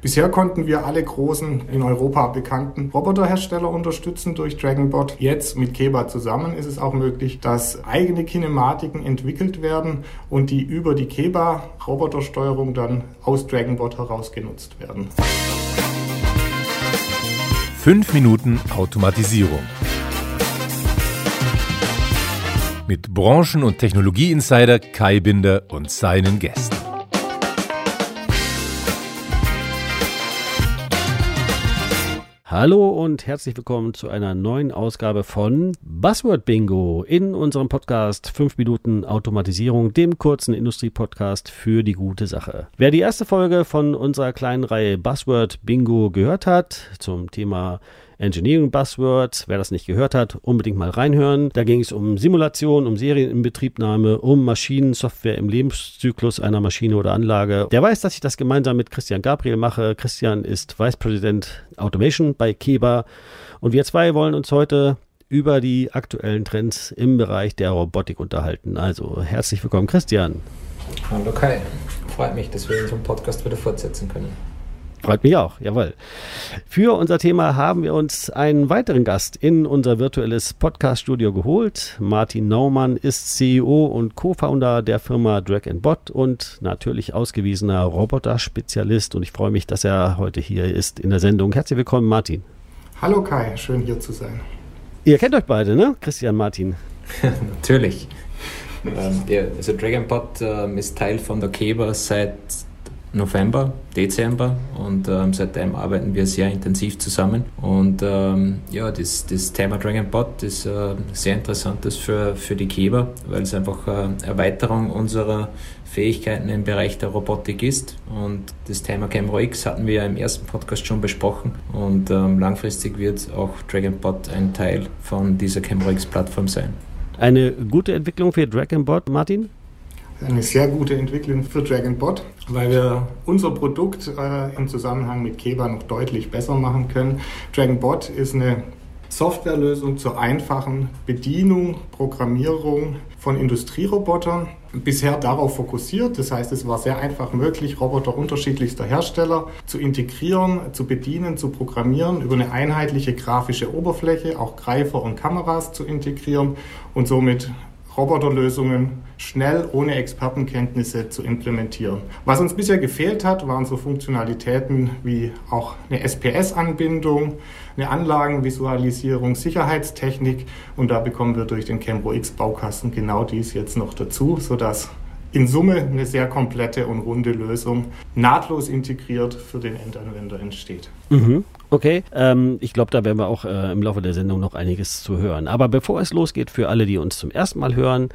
Bisher konnten wir alle großen in Europa bekannten Roboterhersteller unterstützen durch Dragonbot. Jetzt mit Keba zusammen ist es auch möglich, dass eigene Kinematiken entwickelt werden und die über die Keba Robotersteuerung dann aus Dragonbot heraus genutzt werden. Fünf Minuten Automatisierung. Mit Branchen- und Technologie-Insider Kai Binder und seinen Gästen. Hallo und herzlich willkommen zu einer neuen Ausgabe von Buzzword Bingo in unserem Podcast 5 Minuten Automatisierung, dem kurzen Industriepodcast für die gute Sache. Wer die erste Folge von unserer kleinen Reihe Buzzword Bingo gehört hat zum Thema Engineering Buzzwords. Wer das nicht gehört hat, unbedingt mal reinhören. Da ging es um Simulation, um Serieninbetriebnahme, um Maschinensoftware im Lebenszyklus einer Maschine oder Anlage. Der weiß, dass ich das gemeinsam mit Christian Gabriel mache. Christian ist Vice President Automation bei Keba und wir zwei wollen uns heute über die aktuellen Trends im Bereich der Robotik unterhalten. Also herzlich willkommen, Christian. Hallo Kai, freut mich, dass wir unseren Podcast wieder fortsetzen können. Freut mich auch, jawohl. Für unser Thema haben wir uns einen weiteren Gast in unser virtuelles Podcast-Studio geholt. Martin Naumann ist CEO und Co-Founder der Firma Drag Bot und natürlich ausgewiesener Roboter-Spezialist. Und ich freue mich, dass er heute hier ist in der Sendung. Herzlich willkommen, Martin. Hallo Kai, schön hier zu sein. Ihr kennt euch beide, ne? Christian Martin. natürlich. Ähm, der, also Dragonbot ähm, ist Teil von der Keber seit November, Dezember und ähm, seitdem arbeiten wir sehr intensiv zusammen. Und ähm, ja, das, das Thema Dragonbot ist äh, sehr interessantes für, für die Keber, weil es einfach äh, Erweiterung unserer Fähigkeiten im Bereich der Robotik ist. Und das Thema Camera X hatten wir ja im ersten Podcast schon besprochen. Und ähm, langfristig wird auch Dragonbot ein Teil von dieser Camera X-Plattform sein. Eine gute Entwicklung für Dragonbot, Martin? Eine sehr gute Entwicklung für Dragonbot, weil wir unser Produkt äh, im Zusammenhang mit Keba noch deutlich besser machen können. Dragonbot ist eine Softwarelösung zur einfachen Bedienung, Programmierung von Industrierobotern. Bisher darauf fokussiert, das heißt, es war sehr einfach möglich, Roboter unterschiedlichster Hersteller zu integrieren, zu bedienen, zu programmieren, über eine einheitliche grafische Oberfläche, auch Greifer und Kameras zu integrieren und somit Roboterlösungen schnell ohne Expertenkenntnisse zu implementieren. Was uns bisher gefehlt hat, waren so Funktionalitäten wie auch eine SPS-Anbindung, eine Anlagenvisualisierung, Sicherheitstechnik und da bekommen wir durch den Cambro X Baukasten genau dies jetzt noch dazu, sodass in Summe eine sehr komplette und runde Lösung nahtlos integriert für den Endanwender entsteht. Mhm. Okay, ähm, ich glaube, da werden wir auch äh, im Laufe der Sendung noch einiges zu hören. Aber bevor es losgeht, für alle, die uns zum ersten Mal hören,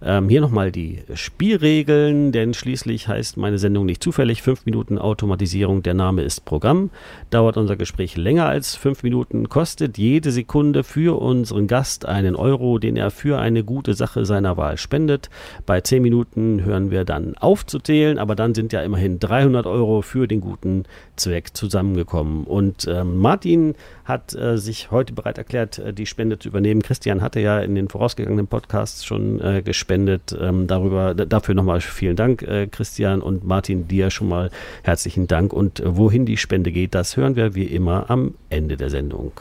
ähm, hier nochmal die Spielregeln, denn schließlich heißt meine Sendung nicht zufällig fünf Minuten Automatisierung, der Name ist Programm. Dauert unser Gespräch länger als fünf Minuten, kostet jede Sekunde für unseren Gast einen Euro, den er für eine gute Sache seiner Wahl spendet. Bei zehn Minuten hören wir dann aufzuzählen, aber dann sind ja immerhin 300 Euro für den guten Zweck zusammengekommen. Und äh, Martin hat äh, sich heute bereit erklärt, äh, die Spende zu übernehmen. Christian hatte ja in den vorausgegangenen Podcasts schon äh, gespendet. Ähm, darüber, dafür nochmal vielen Dank, Christian und Martin, dir schon mal herzlichen Dank. Und wohin die Spende geht, das hören wir wie immer am Ende der Sendung.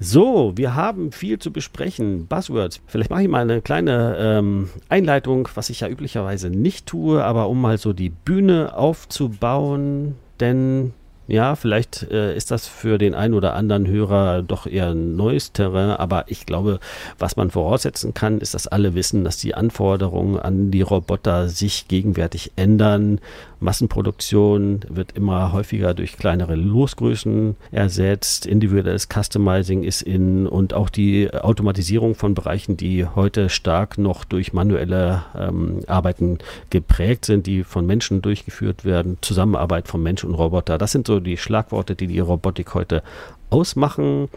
So, wir haben viel zu besprechen. Buzzwords. Vielleicht mache ich mal eine kleine ähm, Einleitung, was ich ja üblicherweise nicht tue, aber um mal so die Bühne aufzubauen. Denn ja, vielleicht äh, ist das für den einen oder anderen Hörer doch eher ein neues Terrain, aber ich glaube, was man voraussetzen kann, ist, dass alle wissen, dass die Anforderungen an die Roboter sich gegenwärtig ändern. Massenproduktion wird immer häufiger durch kleinere Losgrößen ersetzt, individuelles Customizing ist in und auch die Automatisierung von Bereichen, die heute stark noch durch manuelle ähm, Arbeiten geprägt sind, die von Menschen durchgeführt werden, Zusammenarbeit von Mensch und Roboter. Das sind so die Schlagworte, die die Robotik heute ausmachen.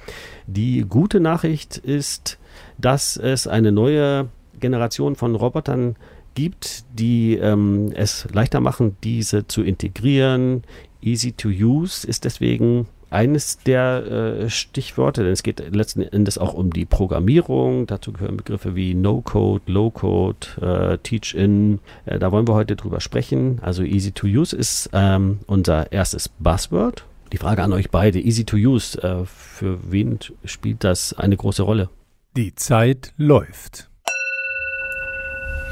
Die gute Nachricht ist, dass es eine neue Generation von Robotern gibt, die ähm, es leichter machen, diese zu integrieren. Easy to use ist deswegen eines der äh, Stichworte, denn es geht letzten Endes auch um die Programmierung. Dazu gehören Begriffe wie No-Code, Low-Code, äh, Teach-In. Äh, da wollen wir heute drüber sprechen. Also Easy to Use ist ähm, unser erstes Buzzword. Die Frage an euch beide, Easy to Use, äh, für wen spielt das eine große Rolle? Die Zeit läuft.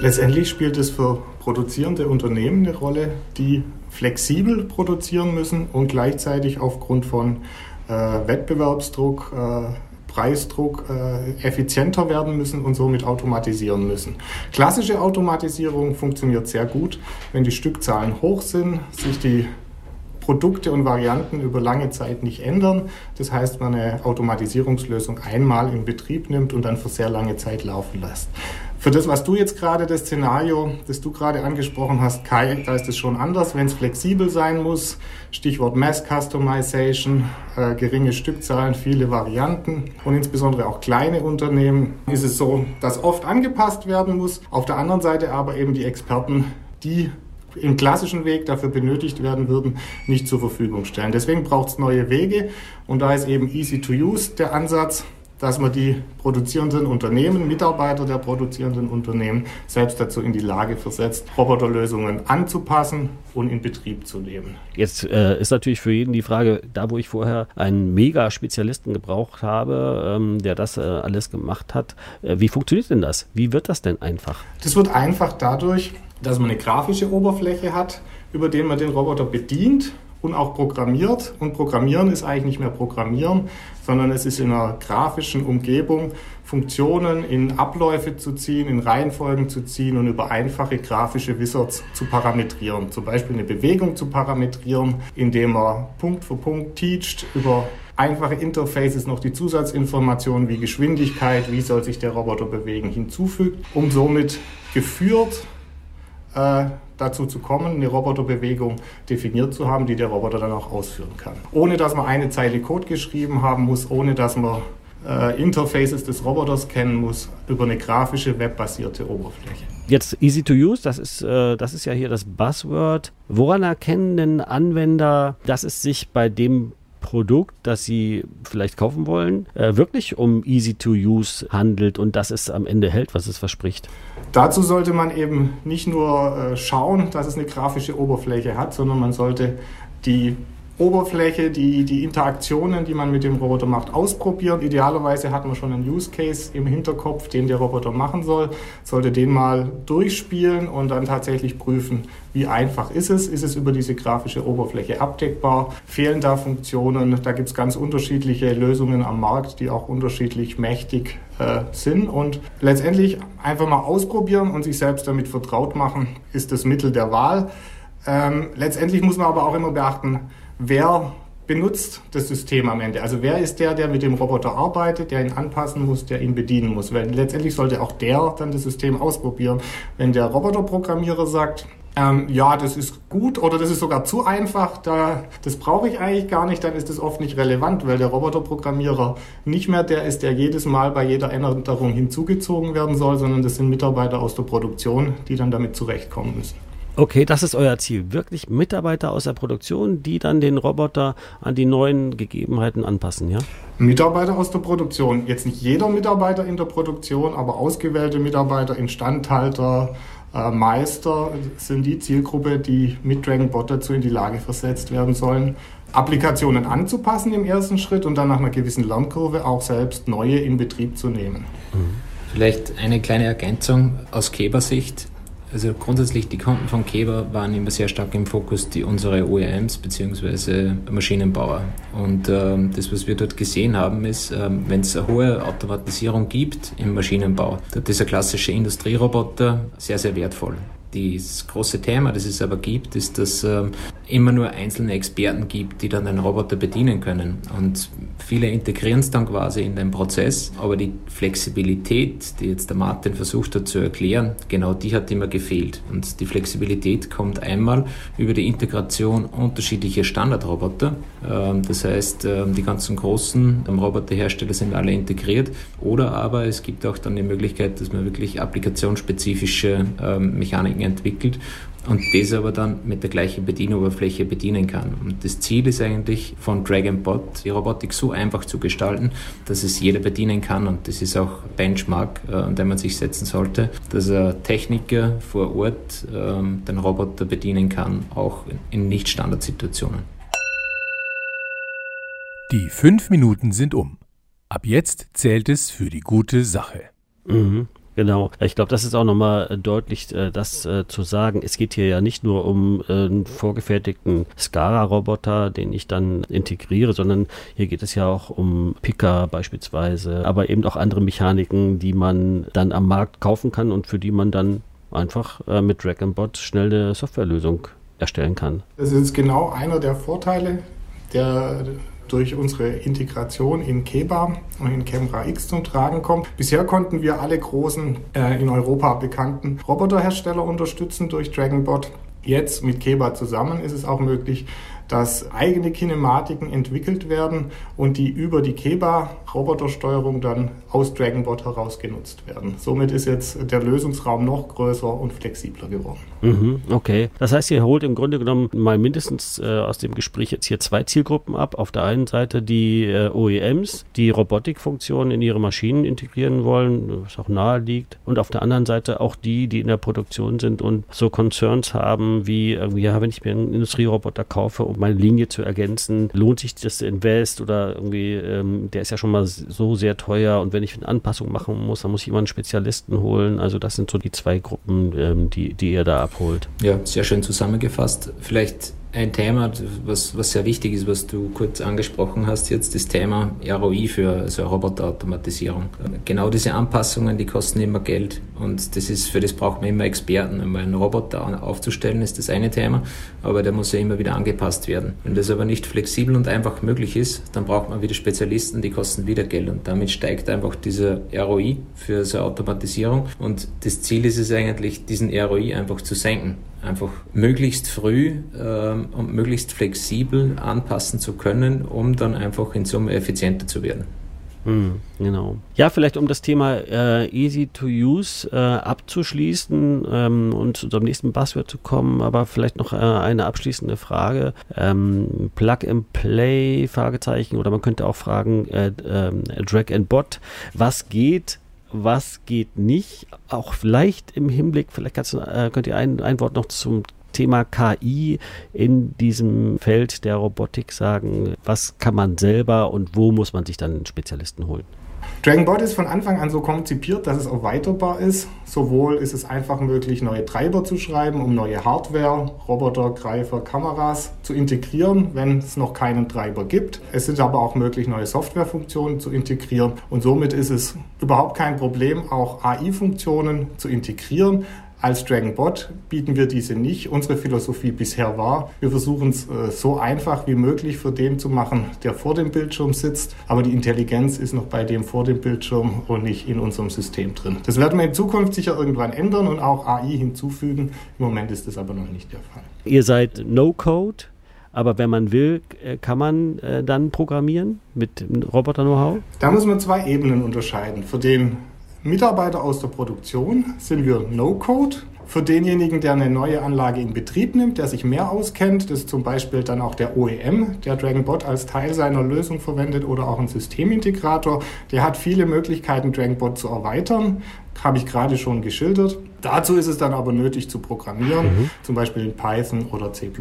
Letztendlich spielt es für produzierende Unternehmen eine Rolle, die flexibel produzieren müssen und gleichzeitig aufgrund von äh, Wettbewerbsdruck, äh, Preisdruck äh, effizienter werden müssen und somit automatisieren müssen. Klassische Automatisierung funktioniert sehr gut, wenn die Stückzahlen hoch sind, sich die Produkte und Varianten über lange Zeit nicht ändern. Das heißt, man eine Automatisierungslösung einmal in Betrieb nimmt und dann für sehr lange Zeit laufen lässt. Für das, was du jetzt gerade, das Szenario, das du gerade angesprochen hast, Kai, da ist es schon anders, wenn es flexibel sein muss. Stichwort Mass Customization, äh, geringe Stückzahlen, viele Varianten und insbesondere auch kleine Unternehmen ist es so, dass oft angepasst werden muss. Auf der anderen Seite aber eben die Experten, die im klassischen Weg dafür benötigt werden würden, nicht zur Verfügung stellen. Deswegen braucht es neue Wege und da ist eben Easy to Use der Ansatz dass man die produzierenden Unternehmen, Mitarbeiter der produzierenden Unternehmen selbst dazu in die Lage versetzt, Roboterlösungen anzupassen und in Betrieb zu nehmen. Jetzt äh, ist natürlich für jeden die Frage, da wo ich vorher einen Mega-Spezialisten gebraucht habe, ähm, der das äh, alles gemacht hat, äh, wie funktioniert denn das? Wie wird das denn einfach? Das wird einfach dadurch, dass man eine grafische Oberfläche hat, über den man den Roboter bedient und auch programmiert. Und Programmieren ist eigentlich nicht mehr Programmieren, sondern es ist in einer grafischen Umgebung Funktionen in Abläufe zu ziehen, in Reihenfolgen zu ziehen und über einfache grafische Wizards zu parametrieren. Zum Beispiel eine Bewegung zu parametrieren, indem man Punkt für Punkt teacht, über einfache Interfaces noch die Zusatzinformationen wie Geschwindigkeit, wie soll sich der Roboter bewegen, hinzufügt, um somit geführt äh, dazu zu kommen, eine Roboterbewegung definiert zu haben, die der Roboter dann auch ausführen kann. Ohne dass man eine Zeile Code geschrieben haben muss, ohne dass man äh, Interfaces des Roboters kennen muss, über eine grafische webbasierte Oberfläche. Jetzt easy to use, das ist, äh, das ist ja hier das Buzzword. Woran erkennen denn Anwender, dass es sich bei dem Produkt, das Sie vielleicht kaufen wollen, äh, wirklich um easy to use handelt und dass es am Ende hält, was es verspricht? Dazu sollte man eben nicht nur äh, schauen, dass es eine grafische Oberfläche hat, sondern man sollte die Oberfläche, die, die Interaktionen, die man mit dem Roboter macht, ausprobieren. Idealerweise hat man schon einen Use Case im Hinterkopf, den der Roboter machen soll, sollte den mal durchspielen und dann tatsächlich prüfen, wie einfach ist es, ist es über diese grafische Oberfläche abdeckbar, fehlen da Funktionen, da gibt es ganz unterschiedliche Lösungen am Markt, die auch unterschiedlich mächtig äh, sind. Und letztendlich einfach mal ausprobieren und sich selbst damit vertraut machen, ist das Mittel der Wahl. Ähm, letztendlich muss man aber auch immer beachten, wer benutzt das System am Ende? Also wer ist der, der mit dem Roboter arbeitet, der ihn anpassen muss, der ihn bedienen muss? Weil letztendlich sollte auch der dann das System ausprobieren. Wenn der Roboterprogrammierer sagt, ähm, ja, das ist gut oder das ist sogar zu einfach, da, das brauche ich eigentlich gar nicht, dann ist das oft nicht relevant, weil der Roboterprogrammierer nicht mehr der ist, der jedes Mal bei jeder Änderung hinzugezogen werden soll, sondern das sind Mitarbeiter aus der Produktion, die dann damit zurechtkommen müssen. Okay, das ist euer Ziel. Wirklich Mitarbeiter aus der Produktion, die dann den Roboter an die neuen Gegebenheiten anpassen, ja? Mitarbeiter aus der Produktion. Jetzt nicht jeder Mitarbeiter in der Produktion, aber ausgewählte Mitarbeiter, Instandhalter, äh, Meister sind die Zielgruppe, die mit DragonBot dazu in die Lage versetzt werden sollen, Applikationen anzupassen im ersten Schritt und dann nach einer gewissen Lernkurve auch selbst neue in Betrieb zu nehmen. Vielleicht eine kleine Ergänzung aus Keber-Sicht. Also grundsätzlich die Kunden von Keber waren immer sehr stark im Fokus, die unsere OEMs bzw. Maschinenbauer. Und ähm, das, was wir dort gesehen haben, ist, ähm, wenn es eine hohe Automatisierung gibt im Maschinenbau, dort ist ein klassischer Industrieroboter sehr, sehr wertvoll. Das große Thema, das es aber gibt, ist, dass ähm, immer nur einzelne Experten gibt, die dann einen Roboter bedienen können. Und viele integrieren es dann quasi in den Prozess, aber die Flexibilität, die jetzt der Martin versucht hat zu erklären, genau die hat immer gefehlt. Und die Flexibilität kommt einmal über die Integration unterschiedlicher Standardroboter. Ähm, das heißt, ähm, die ganzen großen Roboterhersteller sind alle integriert. Oder aber es gibt auch dann die Möglichkeit, dass man wirklich applikationsspezifische ähm, Mechaniken entwickelt und das aber dann mit der gleichen Bedienoberfläche bedienen kann. Und das Ziel ist eigentlich von Dragonbot, die Robotik so einfach zu gestalten, dass es jeder bedienen kann und das ist auch Benchmark, äh, an dem man sich setzen sollte, dass ein Techniker vor Ort ähm, den Roboter bedienen kann, auch in Nicht-Standardsituationen. Die fünf Minuten sind um. Ab jetzt zählt es für die gute Sache. Mhm. Genau. Ich glaube, das ist auch nochmal deutlich, äh, das äh, zu sagen. Es geht hier ja nicht nur um äh, einen vorgefertigten SCARA-Roboter, den ich dann integriere, sondern hier geht es ja auch um Picker beispielsweise, aber eben auch andere Mechaniken, die man dann am Markt kaufen kann und für die man dann einfach äh, mit Drag Bot schnell eine Softwarelösung erstellen kann. Das ist genau einer der Vorteile der durch unsere Integration in Keba und in Camera X zum Tragen kommt. Bisher konnten wir alle großen äh, in Europa bekannten Roboterhersteller unterstützen durch DragonBot. Jetzt mit Keba zusammen ist es auch möglich, dass eigene Kinematiken entwickelt werden und die über die Keba-Robotersteuerung dann aus DragonBot heraus genutzt werden. Somit ist jetzt der Lösungsraum noch größer und flexibler geworden. Mhm, okay. Das heißt, ihr holt im Grunde genommen mal mindestens äh, aus dem Gespräch jetzt hier zwei Zielgruppen ab. Auf der einen Seite die äh, OEMs, die Robotikfunktionen in ihre Maschinen integrieren wollen, was auch nahe liegt. Und auf der anderen Seite auch die, die in der Produktion sind und so Concerns haben, wie, irgendwie, ja, wenn ich mir einen Industrieroboter kaufe, um meine Linie zu ergänzen, lohnt sich das Invest oder irgendwie, ähm, der ist ja schon mal so sehr teuer und wenn ich eine Anpassung machen muss, dann muss ich immer einen Spezialisten holen. Also das sind so die zwei Gruppen, ähm, die, die ihr da abholt. Ja, sehr schön zusammengefasst. Vielleicht ein Thema, was, was sehr wichtig ist, was du kurz angesprochen hast, jetzt das Thema ROI für also Roboterautomatisierung. Genau diese Anpassungen, die kosten immer Geld und das ist, für das braucht man immer Experten. Um einen Roboter aufzustellen, ist das eine Thema, aber der muss ja immer wieder angepasst werden. Wenn das aber nicht flexibel und einfach möglich ist, dann braucht man wieder Spezialisten, die kosten wieder Geld und damit steigt einfach dieser ROI für so Automatisierung und das Ziel ist es eigentlich, diesen ROI einfach zu senken einfach möglichst früh ähm, und möglichst flexibel anpassen zu können, um dann einfach in Summe effizienter zu werden. Hm, genau. Ja, vielleicht um das Thema äh, Easy to Use äh, abzuschließen ähm, und zu unserem nächsten Buzzword zu kommen, aber vielleicht noch äh, eine abschließende Frage. Ähm, Plug and Play, Fragezeichen, oder man könnte auch fragen, äh, ähm, Drag and Bot. Was geht was geht nicht. Auch vielleicht im Hinblick, vielleicht du, äh, könnt ihr ein, ein Wort noch zum Thema KI in diesem Feld der Robotik sagen. Was kann man selber und wo muss man sich dann einen Spezialisten holen? DragonBot ist von Anfang an so konzipiert, dass es erweiterbar ist. Sowohl ist es einfach möglich, neue Treiber zu schreiben, um neue Hardware, Roboter, Greifer, Kameras zu integrieren, wenn es noch keinen Treiber gibt. Es ist aber auch möglich, neue Softwarefunktionen zu integrieren. Und somit ist es überhaupt kein Problem, auch AI-Funktionen zu integrieren. Als DragonBot bieten wir diese nicht. Unsere Philosophie bisher war, wir versuchen es äh, so einfach wie möglich für den zu machen, der vor dem Bildschirm sitzt, aber die Intelligenz ist noch bei dem vor dem Bildschirm und nicht in unserem System drin. Das werden wir in Zukunft sicher irgendwann ändern und auch AI hinzufügen. Im Moment ist das aber noch nicht der Fall. Ihr seid No-Code, aber wenn man will, äh, kann man äh, dann programmieren mit Roboter-Know-how? Da muss man zwei Ebenen unterscheiden. Für den Mitarbeiter aus der Produktion sind wir No-Code. Für denjenigen, der eine neue Anlage in Betrieb nimmt, der sich mehr auskennt, das ist zum Beispiel dann auch der OEM, der DragonBot als Teil seiner Lösung verwendet oder auch ein Systemintegrator, der hat viele Möglichkeiten, DragonBot zu erweitern habe ich gerade schon geschildert. Dazu ist es dann aber nötig zu programmieren, mhm. zum Beispiel in Python oder C++.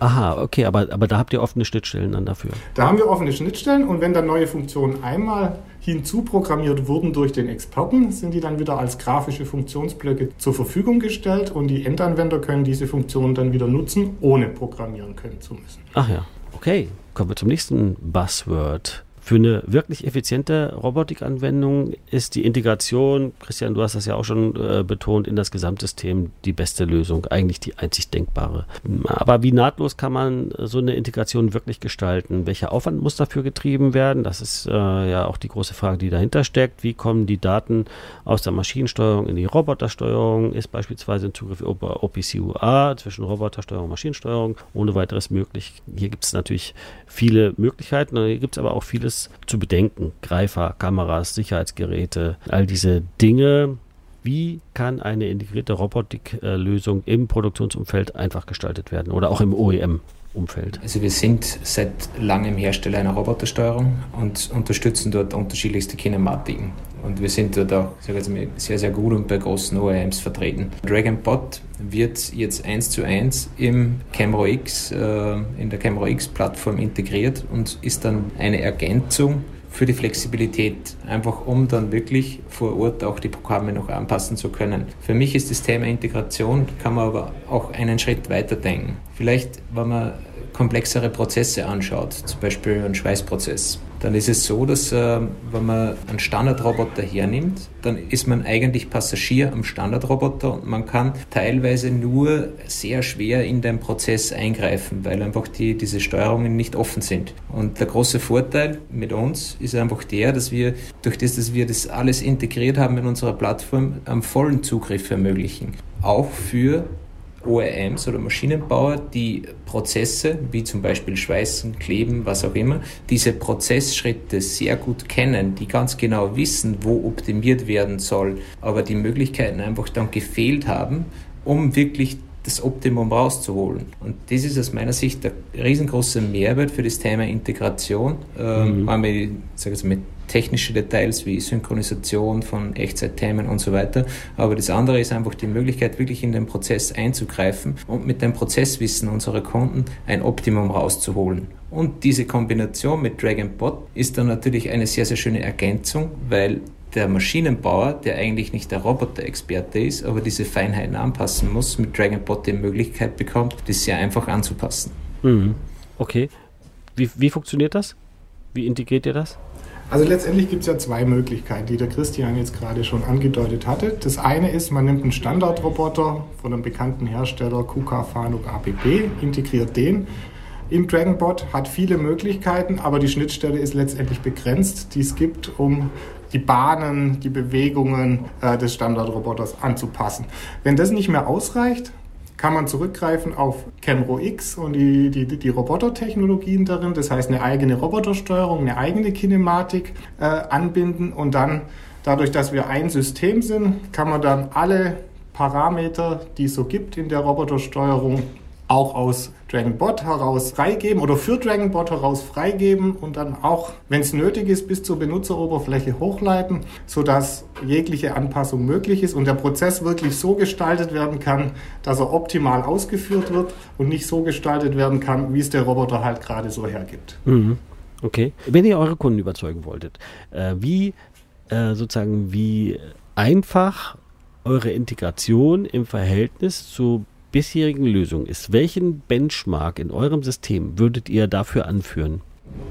Aha, okay, aber, aber da habt ihr offene Schnittstellen dann dafür. Da haben wir offene Schnittstellen und wenn dann neue Funktionen einmal hinzuprogrammiert wurden durch den Experten, sind die dann wieder als grafische Funktionsblöcke zur Verfügung gestellt und die Endanwender können diese Funktionen dann wieder nutzen, ohne programmieren können zu müssen. Ach ja, okay. Kommen wir zum nächsten Buzzword. Für eine wirklich effiziente Robotikanwendung ist die Integration, Christian, du hast das ja auch schon äh, betont, in das Gesamtsystem die beste Lösung, eigentlich die einzig denkbare. Aber wie nahtlos kann man so eine Integration wirklich gestalten? Welcher Aufwand muss dafür getrieben werden? Das ist äh, ja auch die große Frage, die dahinter steckt. Wie kommen die Daten aus der Maschinensteuerung in die Robotersteuerung? Ist beispielsweise ein Zugriff über OPC-UA zwischen Robotersteuerung und Maschinensteuerung ohne weiteres möglich? Hier gibt es natürlich viele Möglichkeiten, hier gibt es aber auch vieles zu bedenken. Greifer, Kameras, Sicherheitsgeräte, all diese Dinge. Wie kann eine integrierte Robotiklösung im Produktionsumfeld einfach gestaltet werden oder auch im OEM? Umfeld? Also wir sind seit langem Hersteller einer Robotersteuerung und unterstützen dort unterschiedlichste Kinematiken. Und wir sind dort auch sehr, sehr gut und bei großen OEMs vertreten. DragonBot wird jetzt eins zu eins im Camero X, äh, in der Camero X Plattform integriert und ist dann eine Ergänzung für die Flexibilität, einfach um dann wirklich vor Ort auch die Programme noch anpassen zu können. Für mich ist das Thema Integration, kann man aber auch einen Schritt weiter denken. Vielleicht, wenn man komplexere Prozesse anschaut, zum Beispiel einen Schweißprozess, dann ist es so, dass äh, wenn man einen Standardroboter hernimmt, dann ist man eigentlich Passagier am Standardroboter und man kann teilweise nur sehr schwer in den Prozess eingreifen, weil einfach die, diese Steuerungen nicht offen sind. Und der große Vorteil mit uns ist einfach der, dass wir durch das, dass wir das alles integriert haben in unserer Plattform, einen vollen Zugriff ermöglichen. Auch für OEMs oder Maschinenbauer, die Prozesse, wie zum Beispiel Schweißen, Kleben, was auch immer, diese Prozessschritte sehr gut kennen, die ganz genau wissen, wo optimiert werden soll, aber die Möglichkeiten einfach dann gefehlt haben, um wirklich das Optimum rauszuholen. Und das ist aus meiner Sicht der riesengroße Mehrwert für das Thema Integration. Ähm, mhm. Ich sage jetzt, mit technische Details wie Synchronisation von Echtzeitthemen und so weiter. Aber das andere ist einfach die Möglichkeit, wirklich in den Prozess einzugreifen und mit dem Prozesswissen unserer Kunden ein Optimum rauszuholen. Und diese Kombination mit Drag Bot ist dann natürlich eine sehr, sehr schöne Ergänzung, weil der Maschinenbauer, der eigentlich nicht der Roboter-Experte ist, aber diese Feinheiten anpassen muss, mit DragonBot die Möglichkeit bekommt, das sehr einfach anzupassen. Mhm. Okay. Wie, wie funktioniert das? Wie integriert ihr das? Also letztendlich gibt es ja zwei Möglichkeiten, die der Christian jetzt gerade schon angedeutet hatte. Das eine ist, man nimmt einen Standardroboter von einem bekannten Hersteller KUKA Fanuc APP, integriert den im DragonBot, hat viele Möglichkeiten, aber die Schnittstelle ist letztendlich begrenzt, die es gibt, um die Bahnen, die Bewegungen äh, des Standardroboters anzupassen. Wenn das nicht mehr ausreicht, kann man zurückgreifen auf Camro X und die, die, die Robotertechnologien darin, das heißt eine eigene Robotersteuerung, eine eigene Kinematik äh, anbinden und dann dadurch, dass wir ein System sind, kann man dann alle Parameter, die es so gibt in der Robotersteuerung, auch aus DragonBot heraus freigeben oder für DragonBot heraus freigeben und dann auch, wenn es nötig ist, bis zur Benutzeroberfläche hochleiten, sodass jegliche Anpassung möglich ist und der Prozess wirklich so gestaltet werden kann, dass er optimal ausgeführt wird und nicht so gestaltet werden kann, wie es der Roboter halt gerade so hergibt. Mhm. Okay. Wenn ihr eure Kunden überzeugen wolltet, äh, wie äh, sozusagen wie einfach eure Integration im Verhältnis zu bisherigen Lösung ist. Welchen Benchmark in eurem System würdet ihr dafür anführen?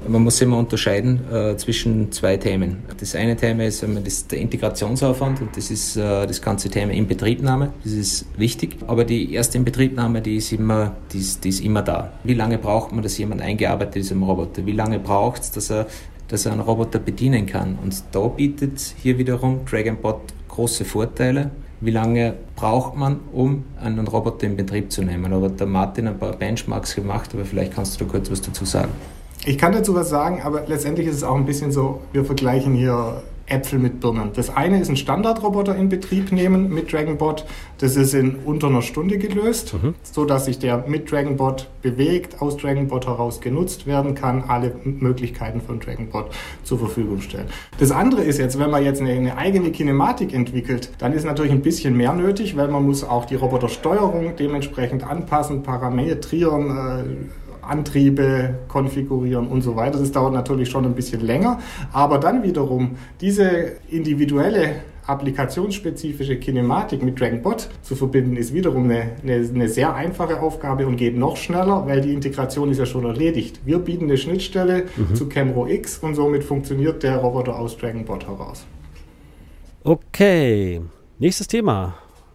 Man muss immer unterscheiden äh, zwischen zwei Themen. Das eine Thema ist ähm, das der Integrationsaufwand und das ist äh, das ganze Thema Inbetriebnahme. Das ist wichtig. Aber die erste Inbetriebnahme, die ist immer, die ist, die ist immer da. Wie lange braucht man, dass jemand eingearbeitet ist im Roboter? Wie lange braucht es, dass er, dass er einen Roboter bedienen kann? Und da bietet hier wiederum DragonBot große Vorteile wie lange braucht man, um einen Roboter in Betrieb zu nehmen. Aber der Martin ein paar Benchmarks gemacht, aber vielleicht kannst du da kurz was dazu sagen. Ich kann dazu was sagen, aber letztendlich ist es auch ein bisschen so, wir vergleichen hier Äpfel mit Birnen. Das eine ist ein Standardroboter in Betrieb nehmen mit DragonBot. Das ist in unter einer Stunde gelöst, mhm. so dass sich der mit DragonBot bewegt, aus DragonBot heraus genutzt werden kann, alle Möglichkeiten von DragonBot zur Verfügung stellen. Das andere ist jetzt, wenn man jetzt eine, eine eigene Kinematik entwickelt, dann ist natürlich ein bisschen mehr nötig, weil man muss auch die Robotersteuerung dementsprechend anpassen, parametrieren, äh, Antriebe konfigurieren und so weiter. Das dauert natürlich schon ein bisschen länger, aber dann wiederum diese individuelle applikationsspezifische Kinematik mit DragonBot zu verbinden, ist wiederum eine, eine, eine, sehr einfache Aufgabe und geht noch schneller, weil die Integration ist ja schon erledigt. Wir bieten eine Schnittstelle mhm. zu Camro X und somit funktioniert der Roboter aus DragonBot heraus. Okay, nächstes Thema.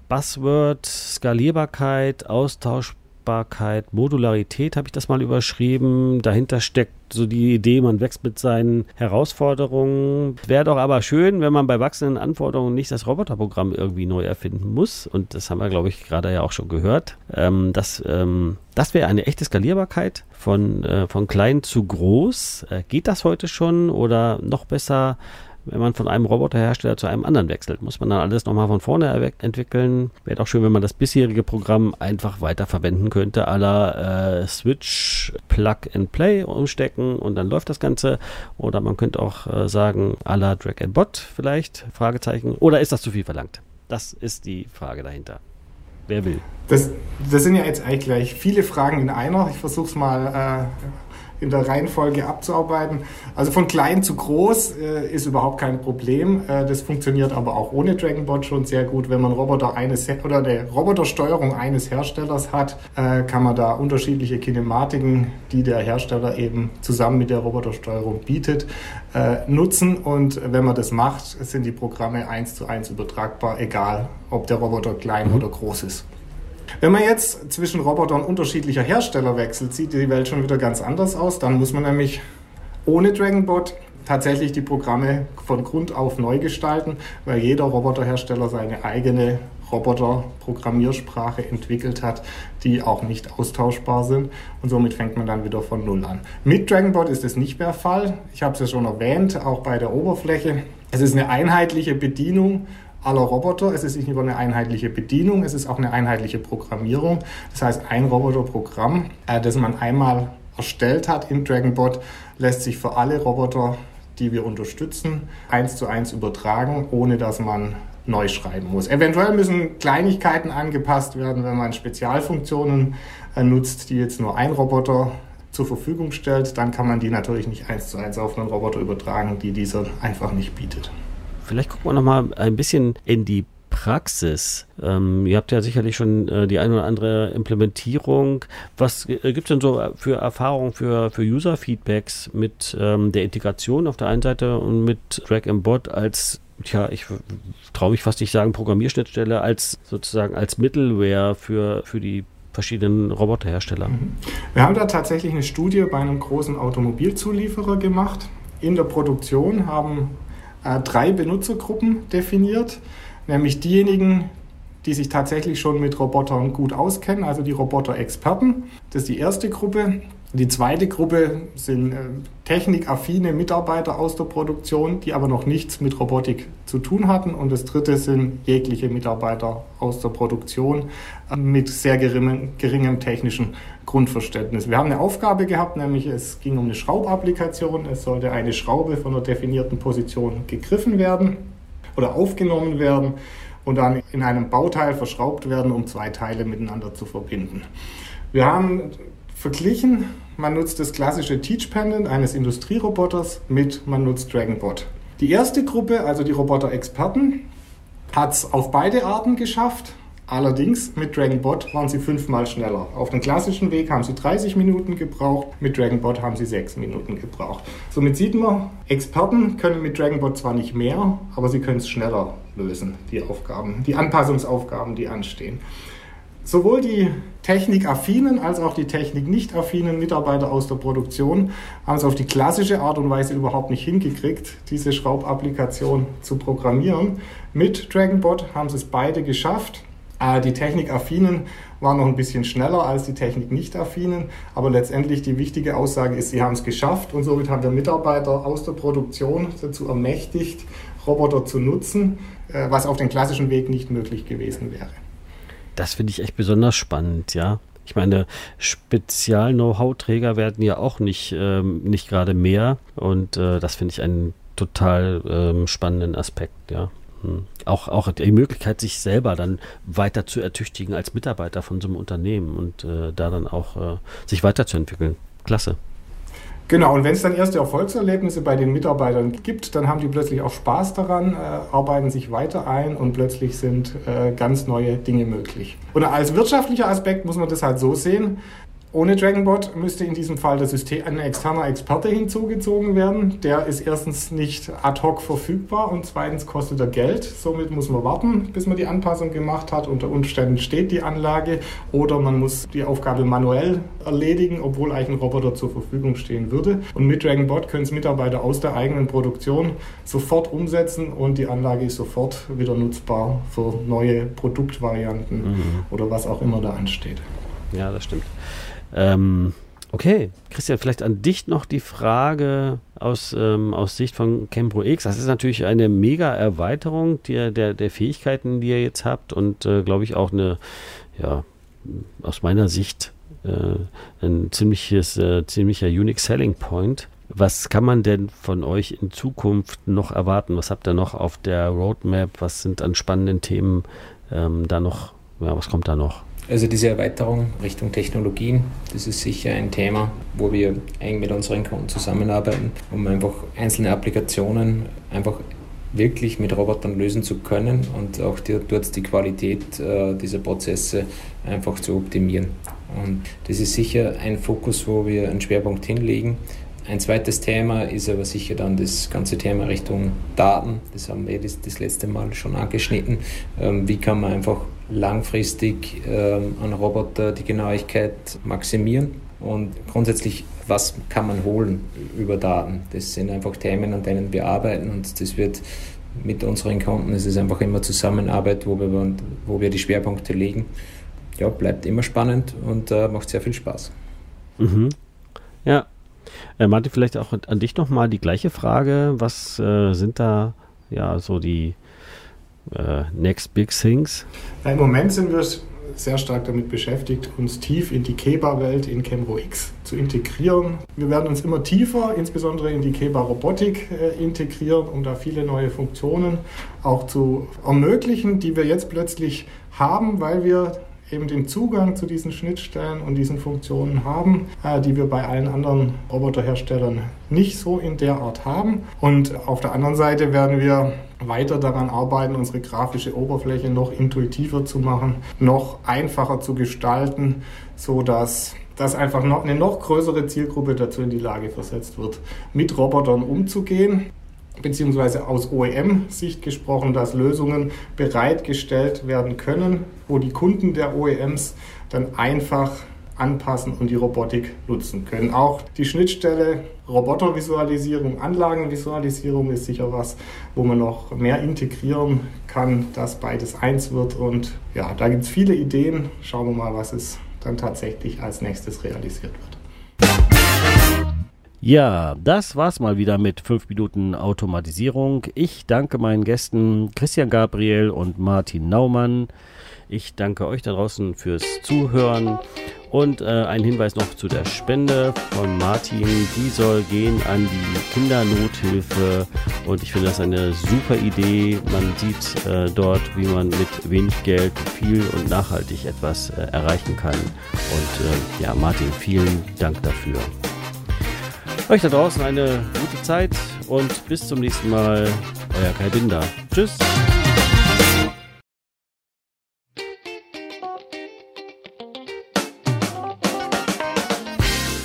Buzzword, Skalierbarkeit, Austausch Machbarkeit, Modularität habe ich das mal überschrieben. Dahinter steckt so die Idee, man wächst mit seinen Herausforderungen. Wäre doch aber schön, wenn man bei wachsenden Anforderungen nicht das Roboterprogramm irgendwie neu erfinden muss. Und das haben wir, glaube ich, gerade ja auch schon gehört. Ähm, das ähm, das wäre eine echte Skalierbarkeit von, äh, von klein zu groß. Äh, geht das heute schon oder noch besser? Wenn man von einem Roboterhersteller zu einem anderen wechselt? Muss man dann alles nochmal von vorne entwickeln? Wäre doch schön, wenn man das bisherige Programm einfach weiter verwenden könnte, aller äh, Switch, Plug and Play umstecken und dann läuft das Ganze. Oder man könnte auch äh, sagen, aller Drag and Bot vielleicht, Fragezeichen. Oder ist das zu viel verlangt? Das ist die Frage dahinter. Wer will? Das, das sind ja jetzt eigentlich gleich viele Fragen in einer. Ich versuche es mal äh, in der Reihenfolge abzuarbeiten. Also von klein zu groß äh, ist überhaupt kein Problem. Äh, das funktioniert aber auch ohne Dragonbot schon sehr gut. Wenn man Roboter eines oder eine Robotersteuerung eines Herstellers hat, äh, kann man da unterschiedliche Kinematiken, die der Hersteller eben zusammen mit der Robotersteuerung bietet, äh, nutzen. Und wenn man das macht, sind die Programme eins zu eins übertragbar, egal ob der Roboter klein mhm. oder groß ist. Wenn man jetzt zwischen Robotern unterschiedlicher Hersteller wechselt, sieht die Welt schon wieder ganz anders aus. Dann muss man nämlich ohne Dragonbot tatsächlich die Programme von Grund auf neu gestalten, weil jeder Roboterhersteller seine eigene Roboter-Programmiersprache entwickelt hat, die auch nicht austauschbar sind. Und somit fängt man dann wieder von Null an. Mit Dragonbot ist es nicht mehr Fall. Ich habe es ja schon erwähnt, auch bei der Oberfläche. Es ist eine einheitliche Bedienung aller Roboter. Es ist nicht nur eine einheitliche Bedienung, es ist auch eine einheitliche Programmierung. Das heißt, ein Roboterprogramm, äh, das man einmal erstellt hat in Dragonbot, lässt sich für alle Roboter, die wir unterstützen, eins zu eins übertragen, ohne dass man neu schreiben muss. Eventuell müssen Kleinigkeiten angepasst werden, wenn man Spezialfunktionen äh, nutzt, die jetzt nur ein Roboter zur Verfügung stellt, dann kann man die natürlich nicht eins zu eins auf einen Roboter übertragen, die dieser einfach nicht bietet. Vielleicht gucken wir noch mal ein bisschen in die Praxis. Ähm, ihr habt ja sicherlich schon äh, die eine oder andere Implementierung. Was äh, gibt es denn so für Erfahrungen, für, für User-Feedbacks mit ähm, der Integration auf der einen Seite und mit Drag and Bot als, tja, ich traue mich fast nicht sagen, Programmierschnittstelle, als sozusagen als Middleware für, für die verschiedenen Roboterhersteller? Mhm. Wir haben da tatsächlich eine Studie bei einem großen Automobilzulieferer gemacht. In der Produktion haben äh, drei Benutzergruppen definiert, nämlich diejenigen, die sich tatsächlich schon mit Robotern gut auskennen, also die Roboter-Experten. Das ist die erste Gruppe. Die zweite Gruppe sind äh, technikaffine Mitarbeiter aus der Produktion, die aber noch nichts mit Robotik zu tun hatten. Und das dritte sind jegliche Mitarbeiter aus der Produktion äh, mit sehr geringem, geringem technischen Grundverständnis. Wir haben eine Aufgabe gehabt, nämlich es ging um eine Schraubapplikation. Es sollte eine Schraube von einer definierten Position gegriffen werden oder aufgenommen werden und dann in einem Bauteil verschraubt werden, um zwei Teile miteinander zu verbinden. Wir haben verglichen, man nutzt das klassische Teach Pendant eines Industrieroboters mit man nutzt Dragonbot. Die erste Gruppe, also die Roboter-Experten, hat es auf beide Arten geschafft. Allerdings mit Dragonbot waren sie fünfmal schneller. Auf dem klassischen Weg haben sie 30 Minuten gebraucht, mit Dragonbot haben sie sechs Minuten gebraucht. Somit sieht man, Experten können mit Dragonbot zwar nicht mehr, aber sie können es schneller lösen, die Aufgaben, die Anpassungsaufgaben, die anstehen. Sowohl die technikaffinen als auch die technik-nicht-affinen Mitarbeiter aus der Produktion haben es auf die klassische Art und Weise überhaupt nicht hingekriegt, diese Schraubapplikation zu programmieren. Mit Dragonbot haben sie es beide geschafft. Äh, die technikaffinen waren noch ein bisschen schneller als die technik-nicht-affinen, aber letztendlich die wichtige Aussage ist, sie haben es geschafft und somit haben wir Mitarbeiter aus der Produktion dazu ermächtigt, Roboter zu nutzen, äh, was auf dem klassischen Weg nicht möglich gewesen wäre. Das finde ich echt besonders spannend, ja. Ich meine, Spezial-Know-how-Träger werden ja auch nicht, ähm, nicht gerade mehr. Und äh, das finde ich einen total ähm, spannenden Aspekt, ja. Hm. Auch, auch die Möglichkeit, sich selber dann weiter zu ertüchtigen als Mitarbeiter von so einem Unternehmen und äh, da dann auch äh, sich weiterzuentwickeln. Klasse. Genau, und wenn es dann erste Erfolgserlebnisse bei den Mitarbeitern gibt, dann haben die plötzlich auch Spaß daran, äh, arbeiten sich weiter ein und plötzlich sind äh, ganz neue Dinge möglich. Und als wirtschaftlicher Aspekt muss man das halt so sehen, ohne Dragonbot müsste in diesem Fall das System ein externer Experte hinzugezogen werden. Der ist erstens nicht ad hoc verfügbar und zweitens kostet er Geld. Somit muss man warten, bis man die Anpassung gemacht hat. Unter Umständen steht die Anlage oder man muss die Aufgabe manuell erledigen, obwohl eigentlich ein Roboter zur Verfügung stehen würde. Und mit Dragonbot können es Mitarbeiter aus der eigenen Produktion sofort umsetzen und die Anlage ist sofort wieder nutzbar für neue Produktvarianten mhm. oder was auch immer da ansteht. Ja, das stimmt. Ähm, Okay, Christian, vielleicht an dich noch die Frage aus, ähm, aus Sicht von Cambro X. Das ist natürlich eine mega Erweiterung der, der, der Fähigkeiten, die ihr jetzt habt und äh, glaube ich auch eine, ja, aus meiner Sicht äh, ein ziemliches, äh, ziemlicher Unique Selling Point. Was kann man denn von euch in Zukunft noch erwarten? Was habt ihr noch auf der Roadmap? Was sind an spannenden Themen ähm, da noch? Ja, was kommt da noch? Also diese Erweiterung Richtung Technologien, das ist sicher ein Thema, wo wir eng mit unseren Kunden zusammenarbeiten, um einfach einzelne Applikationen einfach wirklich mit Robotern lösen zu können und auch die, dort die Qualität äh, dieser Prozesse einfach zu optimieren. Und das ist sicher ein Fokus, wo wir einen Schwerpunkt hinlegen. Ein zweites Thema ist aber sicher dann das ganze Thema Richtung Daten. Das haben wir das, das letzte Mal schon angeschnitten. Ähm, wie kann man einfach langfristig ähm, an Roboter die Genauigkeit maximieren? Und grundsätzlich, was kann man holen über Daten? Das sind einfach Themen, an denen wir arbeiten und das wird mit unseren Kunden, es ist einfach immer Zusammenarbeit, wo wir, wo wir die Schwerpunkte legen. Ja, bleibt immer spannend und äh, macht sehr viel Spaß. Mhm. Ja, äh, Martin, vielleicht auch an dich nochmal die gleiche Frage. Was äh, sind da ja so die äh, Next Big Things? Im Moment sind wir sehr stark damit beschäftigt, uns tief in die Keba-Welt in Chemro X zu integrieren. Wir werden uns immer tiefer, insbesondere in die Keba-Robotik äh, integrieren, um da viele neue Funktionen auch zu ermöglichen, die wir jetzt plötzlich haben, weil wir eben den Zugang zu diesen Schnittstellen und diesen Funktionen haben, äh, die wir bei allen anderen Roboterherstellern nicht so in der Art haben. Und auf der anderen Seite werden wir weiter daran arbeiten, unsere grafische Oberfläche noch intuitiver zu machen, noch einfacher zu gestalten, so dass dass einfach noch eine noch größere Zielgruppe dazu in die Lage versetzt wird, mit Robotern umzugehen. Beziehungsweise aus OEM-Sicht gesprochen, dass Lösungen bereitgestellt werden können, wo die Kunden der OEMs dann einfach anpassen und die Robotik nutzen können. Auch die Schnittstelle Robotervisualisierung, Anlagenvisualisierung ist sicher was, wo man noch mehr integrieren kann, dass beides eins wird. Und ja, da gibt es viele Ideen. Schauen wir mal, was es dann tatsächlich als nächstes realisiert wird. Ja, das war's mal wieder mit 5 Minuten Automatisierung. Ich danke meinen Gästen Christian Gabriel und Martin Naumann. Ich danke euch da draußen fürs Zuhören. Und äh, ein Hinweis noch zu der Spende von Martin. Die soll gehen an die Kindernothilfe. Und ich finde das eine super Idee. Man sieht äh, dort, wie man mit wenig Geld viel und nachhaltig etwas äh, erreichen kann. Und äh, ja, Martin, vielen Dank dafür. Euch da draußen eine gute Zeit und bis zum nächsten Mal. Euer Kai Binder. Tschüss.